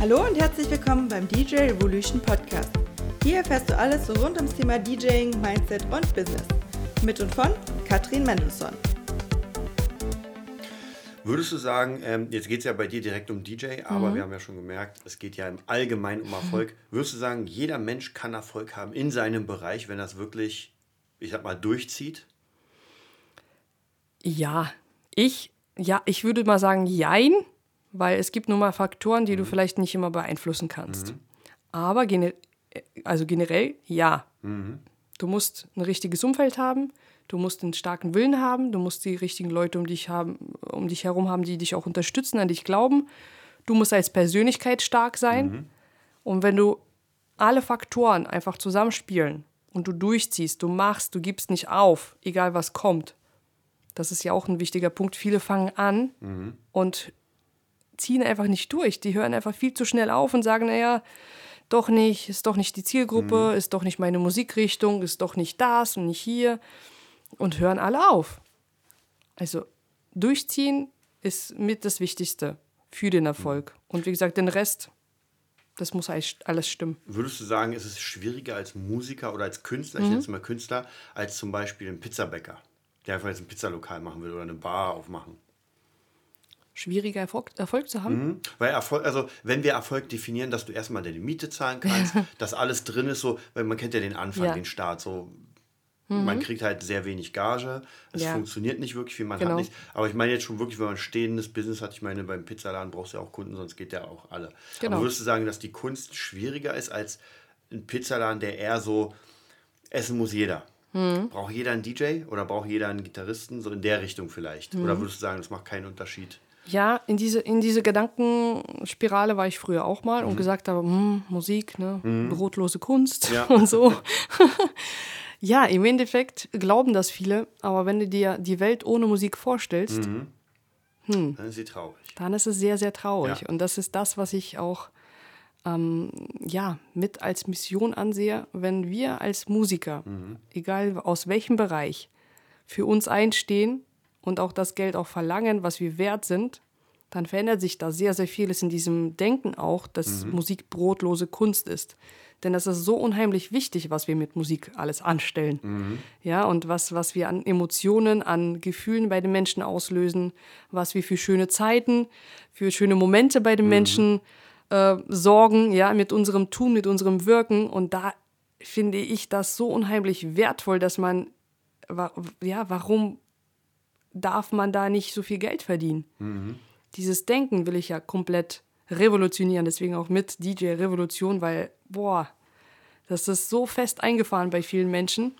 Hallo und herzlich willkommen beim DJ Revolution Podcast. Hier erfährst du alles rund ums Thema DJing, Mindset und Business. Mit und von Katrin Mendelssohn. Würdest du sagen, ähm, jetzt geht es ja bei dir direkt um DJ, aber wir haben ja schon gemerkt, es geht ja im Allgemeinen um Erfolg. Würdest du sagen, jeder Mensch kann Erfolg haben in seinem Bereich, wenn er es wirklich, ich sag mal, durchzieht? Ja, ich, ja, ich würde mal sagen, jein, weil es gibt nun mal Faktoren, die du vielleicht nicht immer beeinflussen kannst. Aber gene also generell ja. Du musst ein richtiges Umfeld haben, du musst einen starken Willen haben, du musst die richtigen Leute um dich haben, um dich herum haben, die dich auch unterstützen, an dich glauben. Du musst als Persönlichkeit stark sein. Und wenn du alle Faktoren einfach zusammenspielen und du durchziehst, du machst, du gibst nicht auf, egal was kommt. Das ist ja auch ein wichtiger Punkt. Viele fangen an und ziehen einfach nicht durch. Die hören einfach viel zu schnell auf und sagen, naja, doch nicht, ist doch nicht die Zielgruppe, ist doch nicht meine Musikrichtung, ist doch nicht das und nicht hier. Und hören alle auf. Also durchziehen ist mit das Wichtigste für den Erfolg. Und wie gesagt, den Rest, das muss alles stimmen. Würdest du sagen, ist es schwieriger als Musiker oder als Künstler, ich nenne es mal Künstler, als zum Beispiel ein Pizzabäcker, der einfach jetzt ein Pizzalokal machen will oder eine Bar aufmachen? Schwieriger Erfolg, Erfolg zu haben? Mhm. Weil Erfolg, also wenn wir Erfolg definieren, dass du erstmal deine Miete zahlen kannst, dass alles drin ist, so, weil man kennt ja den Anfang, Ja. den Start, so man kriegt halt sehr wenig Gage, es Ja. funktioniert nicht wirklich viel, man Genau. hat nichts. Aber ich meine jetzt schon wirklich, wenn man ein stehendes Business hat, ich meine, beim Pizzaladen brauchst du ja auch Kunden, sonst geht der auch alle. Genau. Aber würdest du sagen, dass die Kunst schwieriger ist als ein Pizzaladen, der eher so, essen muss jeder? Mhm. Braucht jeder einen DJ oder braucht jeder einen Gitarristen? So in der Richtung vielleicht. Oder Mhm. würdest du sagen, das macht keinen Unterschied? Ja, in diese, in diese Gedankenspirale war ich früher auch mal und gesagt habe, hm, Musik, ne, brotlose Kunst Ja. und so. ja, im Endeffekt glauben das viele, aber wenn du dir die Welt ohne Musik vorstellst, Dann ist sie traurig. dann ist es sehr, sehr traurig. Ja. Und das ist das, was ich auch ähm, ja, mit als Mission ansehe, wenn wir als Musiker, egal aus welchem Bereich, für uns einstehen und auch das Geld auch verlangen, was wir wert sind, dann verändert sich da sehr, sehr vieles in diesem Denken auch, dass Musik brotlose Kunst ist. Denn das ist so unheimlich wichtig, was wir mit Musik alles anstellen. Ja, und was, was wir an Emotionen, an Gefühlen bei den Menschen auslösen, was wir für schöne Zeiten, für schöne Momente bei den Menschen äh, sorgen, ja, mit unserem Tun, mit unserem Wirken. Und da finde ich das so unheimlich wertvoll, dass man, ja, warum darf man da nicht so viel Geld verdienen? Dieses Denken will ich ja komplett revolutionieren, deswegen auch mit DJ Revolution, weil, boah, das ist so fest eingefahren bei vielen Menschen.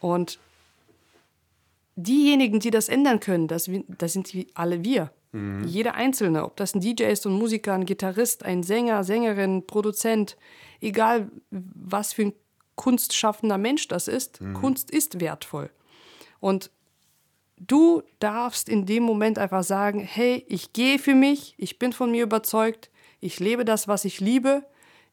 Und diejenigen, die das ändern können, das, das sind die, alle wir. Jeder Einzelne, ob das ein DJ ist, ein Musiker, ein Gitarrist, ein Sänger, Sängerin, Produzent, egal was für ein kunstschaffender Mensch das ist, Kunst ist wertvoll. Und du darfst in dem Moment einfach sagen, hey, ich gehe für mich, ich bin von mir überzeugt, ich lebe das, was ich liebe,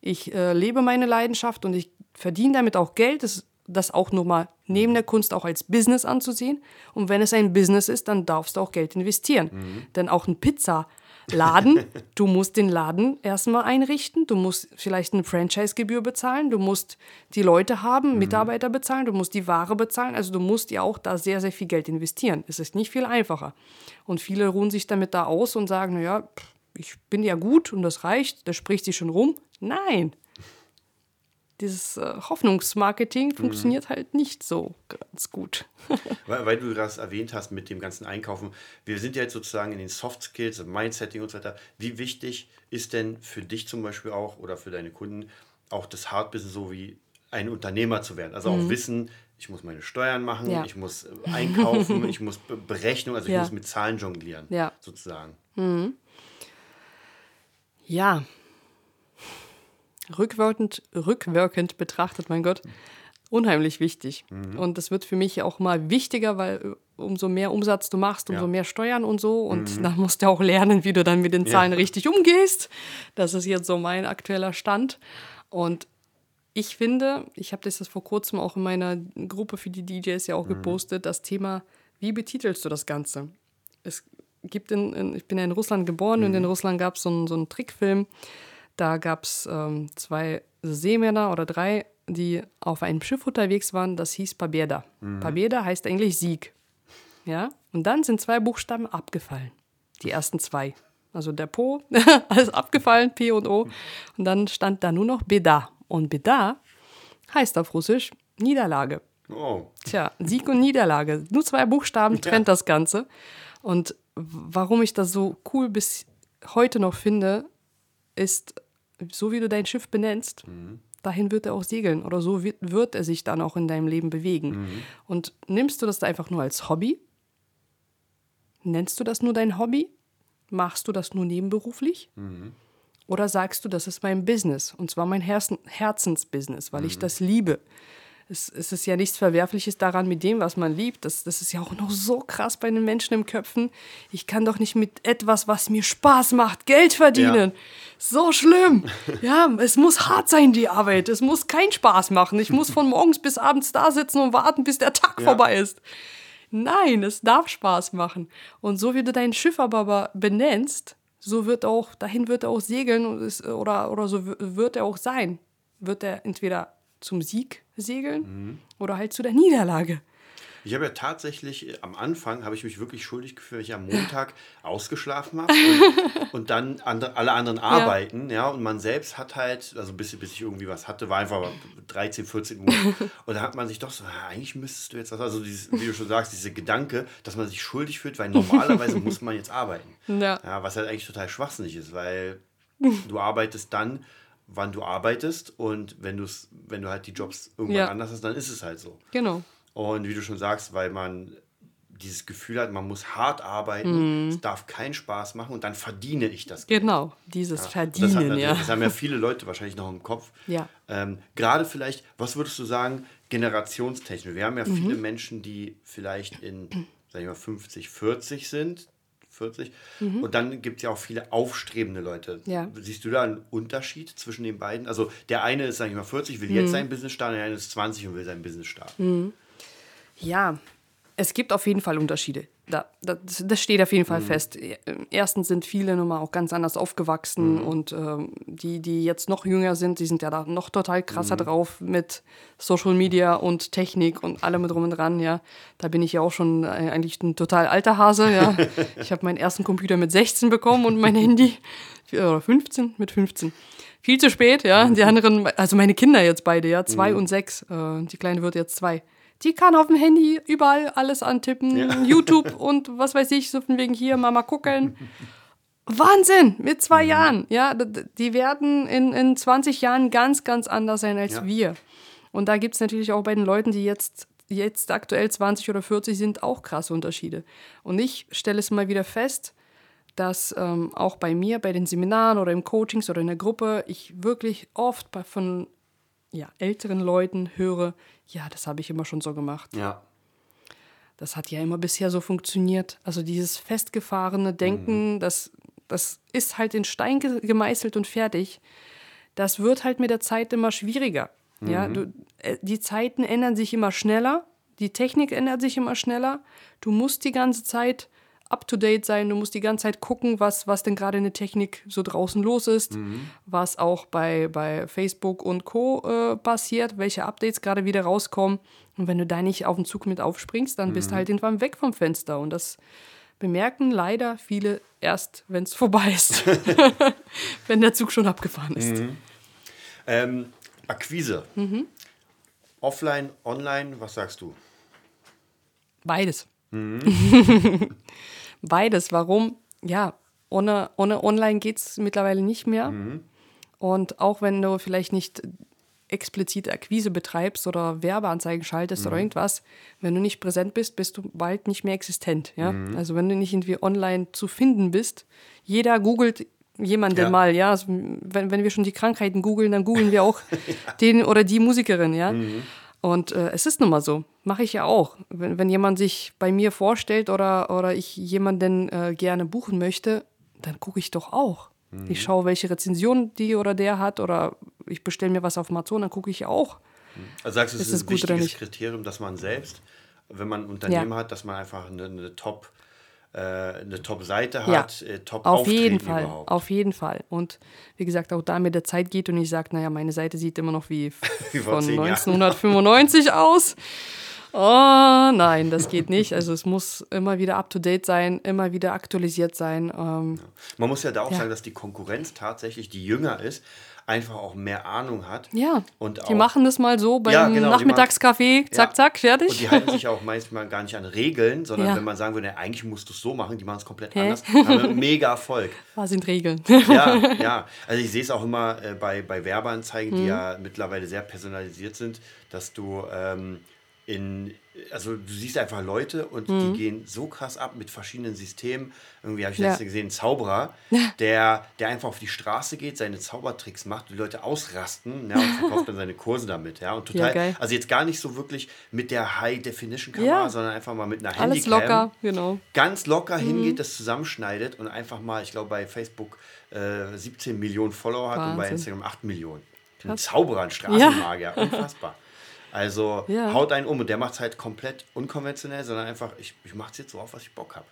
ich äh, lebe meine Leidenschaft und ich verdiene damit auch Geld, das, das auch nur mal neben der Kunst auch als Business anzusehen. Und wenn es ein Business ist, dann darfst du auch Geld investieren. Denn auch ein Pizzaladen, du musst den Laden erstmal einrichten, du musst vielleicht eine Franchise-Gebühr bezahlen, du musst die Leute haben, Mitarbeiter bezahlen, du musst die Ware bezahlen, also du musst ja auch da sehr, sehr viel Geld investieren. Es ist nicht viel einfacher. Und viele ruhen sich damit da aus und sagen, naja, ich bin ja gut und das reicht, das spricht sich schon rum. Nein. Dieses äh, Hoffnungsmarketing funktioniert halt nicht so ganz gut. Weil, weil du das erwähnt hast mit dem ganzen Einkaufen. Wir sind ja jetzt sozusagen in den Soft Skills, im Mindsetting und so weiter. Wie wichtig ist denn für dich zum Beispiel auch oder für deine Kunden auch das Hard Business so wie ein Unternehmer zu werden? Also auch wissen, ich muss meine Steuern machen, Mhm. Ja. ich muss äh, einkaufen, ich muss Be Berechnung, also ich Ja. muss mit Zahlen jonglieren, Ja. sozusagen. Ja. Rückwirkend, rückwirkend betrachtet, mein Gott, unheimlich wichtig. Und das wird für mich auch mal wichtiger, weil äh, umso mehr Umsatz du machst, umso Ja. mehr Steuern und so. Und dann musst du auch lernen, wie du dann mit den Zahlen richtig umgehst. Das ist jetzt so mein aktueller Stand. Und ich finde, ich habe das vor kurzem auch in meiner Gruppe für die DJs ja auch gepostet, das Thema, wie betitelst du das Ganze? Es gibt in, in ich bin ja in Russland geboren und in Russland gab es so einen, so einen Trickfilm, Da gab es ähm, zwei Seemänner oder drei, die auf einem Schiff unterwegs waren, das hieß Pabeda. Mhm. Pabeda heißt eigentlich Sieg. Ja? Und dann sind zwei Buchstaben abgefallen. Die ersten zwei. Also der Po, alles abgefallen, P und O. Und dann stand da nur noch Beda. Und Beda heißt auf Russisch Niederlage. Oh. Tja, Sieg und Niederlage. Nur zwei Buchstaben trennt ja. das Ganze. Und warum ich das so cool bis heute noch finde, ist, so wie du dein Schiff benennst, mhm. dahin wird er auch segeln oder so wird, wird, er sich dann auch in deinem Leben bewegen. Mhm. Und nimmst du das einfach nur als Hobby? Nennst du das nur dein Hobby? Machst du das nur nebenberuflich? Mhm. Oder sagst du, das ist mein Business und zwar mein Herzen Herzensbusiness, weil ich mhm. das liebe? Es, es ist ja nichts Verwerfliches daran mit dem, was man liebt. Das, das ist ja auch noch so krass bei den Menschen im Köpfen. Ich kann doch nicht mit etwas, was mir Spaß macht, Geld verdienen. Ja. So schlimm. Ja, es muss hart sein, die Arbeit. Es muss keinen Spaß machen. Ich muss von morgens bis abends da sitzen und warten, bis der Tag ja. vorbei ist. Nein, es darf Spaß machen. Und so wie du dein Schiff aber benennst, so wird auch, dahin wird er auch segeln oder, oder so wird er auch sein. Wird er entweder zum Sieg segeln mhm. oder halt zu der Niederlage. Ich habe ja tatsächlich, äh, am Anfang habe ich mich wirklich schuldig gefühlt, weil ich am Montag ausgeschlafen habe und, und, dann andre, alle anderen arbeiten, ja. ja. und man selbst hat halt, also bis, bis ich irgendwie was hatte, war einfach 13, 14 Uhr und da hat man sich doch so, eigentlich müsstest du jetzt was, also dieses, wie du schon sagst, dieser Gedanke, dass man sich schuldig fühlt, weil normalerweise muss man jetzt arbeiten. Ja. ja. Was halt eigentlich total schwachsinnig ist, weil du arbeitest dann, wann du arbeitest und wenn, du's, wenn du halt die Jobs irgendwann ja. anders hast, dann ist es halt so. Genau. Und wie du schon sagst, weil man dieses Gefühl hat, man muss hart arbeiten, mm. es darf keinen Spaß machen und dann verdiene ich das. Geld. Genau, dieses ja. Verdienen, das ja. Das haben ja viele Leute wahrscheinlich noch im Kopf. Ja. Ähm, Gerade vielleicht, was würdest du sagen, generationstechnisch? Wir haben ja mhm. viele Menschen, die vielleicht in, sag ich mal, 50, 40 sind, 40. Mhm. Und dann gibt es ja auch viele aufstrebende Leute. Ja. Siehst du da einen Unterschied zwischen den beiden? Also der eine ist, sag ich mal, 40, will mhm. jetzt sein Business starten, der eine ist 20 und will sein Business starten. Mhm. Ja, es gibt auf jeden Fall Unterschiede. Da, das, das steht auf jeden Fall mhm. fest. Erstens sind viele nun mal auch ganz anders aufgewachsen mhm. und ähm, die, die jetzt noch jünger sind, die sind ja da noch total krasser mhm. drauf mit Social Media und Technik und allem drum und dran, ja. Da bin ich ja auch schon äh, eigentlich ein total alter Hase, ja. ich habe meinen ersten Computer mit 16 bekommen und mein Handy, oder 15, mit 15. Viel zu spät, ja. Die anderen, also meine Kinder jetzt beide, ja, zwei mhm. und sechs. Äh, die Kleine wird jetzt zwei die kann auf dem Handy überall alles antippen, ja. YouTube und was weiß ich, so von wegen hier, Mama gucken. Wahnsinn, mit zwei mhm. Jahren. Ja, die werden in, in 20 Jahren ganz, ganz anders sein als ja. wir. Und da gibt es natürlich auch bei den Leuten, die jetzt, jetzt aktuell 20 oder 40 sind, auch krasse Unterschiede. Und ich stelle es mal wieder fest, dass ähm, auch bei mir, bei den Seminaren oder im Coachings oder in der Gruppe, ich wirklich oft bei, von ja, älteren Leuten höre, ja, das habe ich immer schon so gemacht. Ja. Das hat ja immer bisher so funktioniert. Also dieses festgefahrene Denken, mhm. das, das ist halt in Stein gemeißelt und fertig. Das wird halt mit der Zeit immer schwieriger. Mhm. Ja, du, äh, die Zeiten ändern sich immer schneller, die Technik ändert sich immer schneller. Du musst die ganze Zeit up-to-date sein, du musst die ganze Zeit gucken, was, was denn gerade in der Technik so draußen los ist, mhm. was auch bei, bei Facebook und Co. Äh, passiert, welche Updates gerade wieder rauskommen. Und wenn du da nicht auf den Zug mit aufspringst, dann mhm. bist du halt irgendwann weg vom Fenster. Und das bemerken leider viele erst, wenn es vorbei ist, wenn der Zug schon abgefahren ist. Mhm. Ähm, Akquise. Mhm. Offline, online, was sagst du? Beides. Mhm. Beides. Warum? Ja, ohne, ohne Online geht es mittlerweile nicht mehr. Mhm. Und auch wenn du vielleicht nicht explizit Akquise betreibst oder Werbeanzeigen schaltest mhm. oder irgendwas, wenn du nicht präsent bist, bist du bald nicht mehr existent. Ja? Mhm. Also wenn du nicht irgendwie online zu finden bist, jeder googelt jemanden ja. mal, ja. Also wenn, wenn wir schon die Krankheiten googeln, dann googeln wir auch ja. den oder die Musikerin, ja. Mhm. Und äh, es ist nun mal so, mache ich ja auch. Wenn, wenn jemand sich bei mir vorstellt oder, oder ich jemanden äh, gerne buchen möchte, dann gucke ich doch auch. Mhm. Ich schaue, welche Rezension die oder der hat oder ich bestelle mir was auf Amazon, dann gucke ich auch. Also sagst du, es ist, ist ein wichtiges Kriterium, dass man selbst, wenn man ein Unternehmen ja. hat, dass man einfach eine, eine Top- äh, eine Top-Seite Ja, hat, äh, top Auf jeden Fall, überhaupt. auf jeden Fall. Und wie gesagt, auch da mit der Zeit geht und ich sage, naja, meine Seite sieht immer noch wie, von zehn Jahren. 1995 aus. Oh nein, das geht nicht. Also es muss immer wieder up-to-date sein, immer wieder aktualisiert sein. Ähm, Man muss ja da auch Ja. sagen, dass die Konkurrenz tatsächlich, die jünger ist, einfach auch mehr Ahnung hat. ja, Und die auch- machen das mal so beim Ja, genau, die Nachmittagskaffee, zack, Ja. zack, fertig. Und die halten sich auch manchmal gar nicht an Regeln, sondern Ja. wenn man sagen würde, eigentlich musst du es so machen, die machen es komplett Hä? anders, haben wir mega Erfolg. Was sind Regeln? Ja, ja. Also ich sehe es auch immer äh, bei, bei Werbeanzeigen, Mhm. die ja mittlerweile sehr personalisiert sind, dass du ähm, in, also du siehst einfach Leute und Mhm. die gehen so krass ab mit verschiedenen Systemen. Irgendwie habe ich Ja. letztens gesehen, einen Zauberer, der, der einfach auf die Straße geht, seine Zaubertricks macht, die Leute ausrasten ja, und verkauft dann seine Kurse damit. Ja, und total, Ja, also jetzt gar nicht so wirklich mit der High-Definition-Kamera, Ja. sondern einfach mal mit einer Alles Handycam locker, genau. ganz locker Mhm. hingeht, das zusammenschneidet und einfach mal, ich glaube, bei Facebook äh, 17 Millionen Follower hat und bei Wahnsinn. Instagram 8 Millionen. Ein. Zauberer, ein Straßenmagier, unfassbar. Also Ja. haut einen um und der macht es halt komplett unkonventionell, sondern einfach, ich, ich mache es jetzt so auf, was ich Bock habe.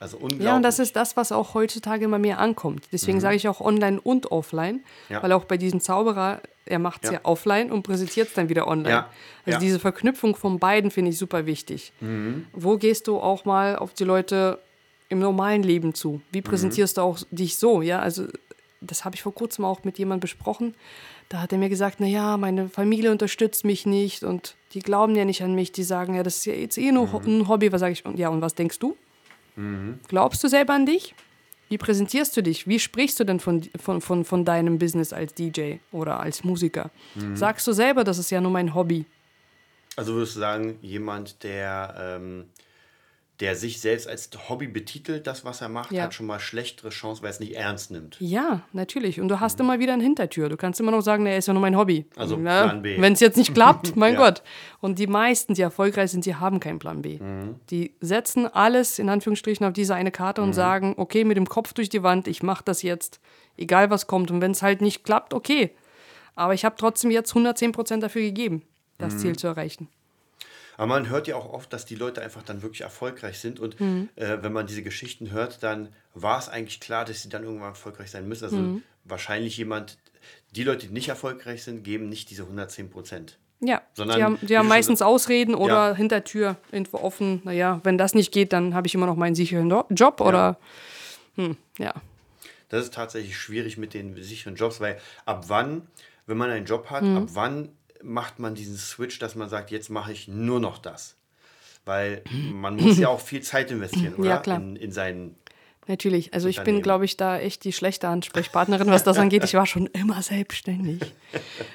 Also unglaublich. Mhm. Ja, und das ist das, was auch heutzutage immer mehr ankommt. Deswegen sage ich auch online und offline, Mhm. Ja. weil auch bei diesem Zauberer, er macht es ja. Ja. offline und präsentiert es dann wieder online. Ja, Also. Mhm. diese Verknüpfung von beiden finde ich super wichtig. Wo gehst du auch mal auf die Leute im normalen Leben zu? Wie Mhm. präsentierst du auch dich so? Ja, also das habe ich vor kurzem auch mit jemandem besprochen. Da hat er mir gesagt, naja, meine Familie unterstützt mich nicht und die glauben ja nicht an mich. Die sagen, ja, das ist ja jetzt eh nur Mhm. ein Hobby. Was sage ich? Und ja, und was denkst du? Glaubst du selber an dich? Wie präsentierst du dich? Wie sprichst du denn von, von, von, von deinem Business als DJ oder als Musiker? Mhm. Sagst du selber, das ist ja nur mein Hobby? Also würdest du sagen, jemand, der, ähm, der sich selbst als Hobby betitelt, das, was er macht, Ja. hat schon mal schlechtere Chancen, weil er es nicht ernst nimmt. Ja, natürlich. Und du hast immer wieder eine Hintertür. Du kannst immer noch sagen, er ist ja nur mein Hobby. Mhm. Also ja, Plan B. Wenn es jetzt nicht klappt, mein Ja. Gott. Und die meisten, die erfolgreich sind, die haben keinen Plan B. Mhm. Die setzen alles in Anführungsstrichen auf diese eine Karte und Mhm. sagen, okay, mit dem Kopf durch die Wand, ich mache das jetzt, egal was kommt. Und wenn es halt nicht klappt, okay. Aber ich habe trotzdem jetzt 110% dafür gegeben, das Mhm. Ziel zu erreichen. Aber man hört ja auch oft, dass die Leute einfach dann wirklich erfolgreich sind. Und Mhm. äh, wenn man diese Geschichten hört, dann war es eigentlich klar, dass sie dann irgendwann erfolgreich sein müssen. Also Mhm. wahrscheinlich jemand, die Leute, die nicht erfolgreich sind, geben nicht diese 110 Prozent. Ja, Sondern, die haben, die haben meistens sa- Ausreden oder Ja. Hintertür irgendwo offen. Naja, wenn das nicht geht, dann habe ich immer noch meinen sicheren Job oder hm, ja. Das ist tatsächlich schwierig mit den sicheren Jobs, weil ab wann, wenn man einen Job hat, Mhm. ab wann macht man diesen Switch, dass man sagt, jetzt mache ich nur noch das? Weil man muss ja auch viel Zeit investieren, oder? Ja, klar. In, in seinen. Natürlich. Also ich bin, glaube ich, da echt die schlechte Ansprechpartnerin, was das angeht. Ich war schon immer selbstständig.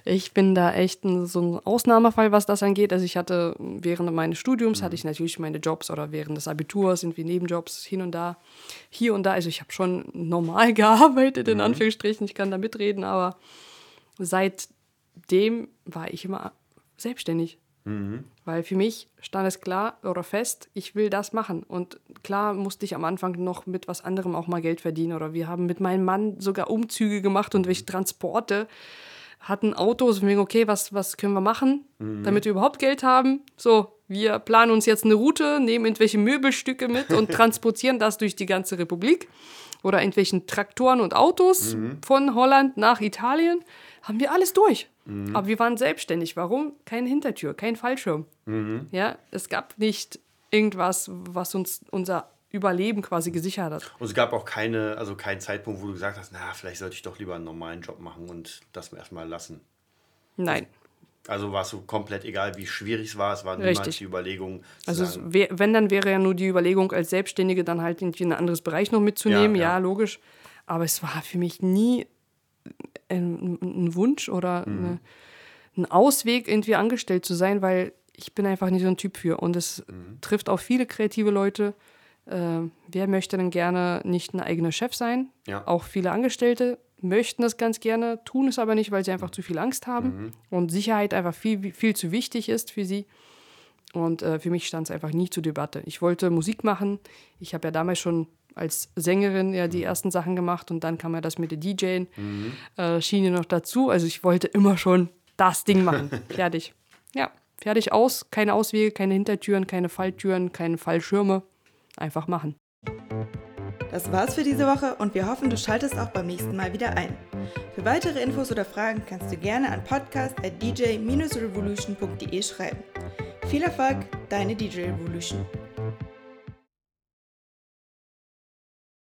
Ich bin da echt ein, so ein Ausnahmefall, was das angeht. Also ich hatte während meines Studiums hatte ich natürlich meine Jobs oder während des Abiturs sind wie Nebenjobs hin und da, hier und da. Also ich habe schon normal gearbeitet in Anführungsstrichen. Ich kann da mitreden, aber seitdem war ich immer selbstständig. Weil für mich stand es klar oder fest, ich will das machen. Und klar musste ich am Anfang noch mit was anderem auch mal Geld verdienen. Oder wir haben mit meinem Mann sogar Umzüge gemacht und welche Transporte, hatten Autos und wegen, okay, was, was können wir machen, damit wir überhaupt Geld haben? So, wir planen uns jetzt eine Route, nehmen irgendwelche Möbelstücke mit und transportieren das durch die ganze Republik. Oder irgendwelchen Traktoren und Autos von Holland nach Italien. Haben wir alles durch. Aber wir waren selbstständig. Warum? Keine Hintertür, kein Fallschirm. Ja, es gab nicht irgendwas, was uns unser Überleben quasi gesichert hat. Und es gab auch keine, also keinen Zeitpunkt, wo du gesagt hast, na, vielleicht sollte ich doch lieber einen normalen Job machen und das erstmal lassen. Nein. Also war es so komplett egal, wie schwierig es war, es war niemals Richtig. die Überlegung, Also es sagen, wär, wenn, dann wäre ja nur die Überlegung, als Selbstständige dann halt irgendwie ein anderes Bereich noch mitzunehmen. Ja, Ja, ja. logisch. Aber es war für mich nie ein, ein Wunsch oder eine, ein Ausweg, irgendwie angestellt zu sein, weil ich bin einfach nicht so ein Typ für. Und es trifft auch viele kreative Leute. Äh, wer möchte denn gerne nicht ein eigener Chef sein? Ja. Auch viele Angestellte möchten das ganz gerne, tun es aber nicht, weil sie einfach zu viel Angst haben und Sicherheit einfach viel, viel zu wichtig ist für sie. Und äh, für mich stand es einfach nie zur Debatte. Ich wollte Musik machen. Ich habe ja damals schon als Sängerin ja die ersten Sachen gemacht und dann kam ja das mit der DJing äh, Schiene noch dazu. Also ich wollte immer schon das Ding machen. fertig. Ja, fertig aus. Keine Auswege, keine Hintertüren, keine Falltüren, keine Fallschirme. Einfach machen. Das war's für diese Woche und wir hoffen, du schaltest auch beim nächsten Mal wieder ein. Für weitere Infos oder Fragen kannst du gerne an podcast.dj-revolution.de schreiben. Viel Erfolg, deine DJ Revolution.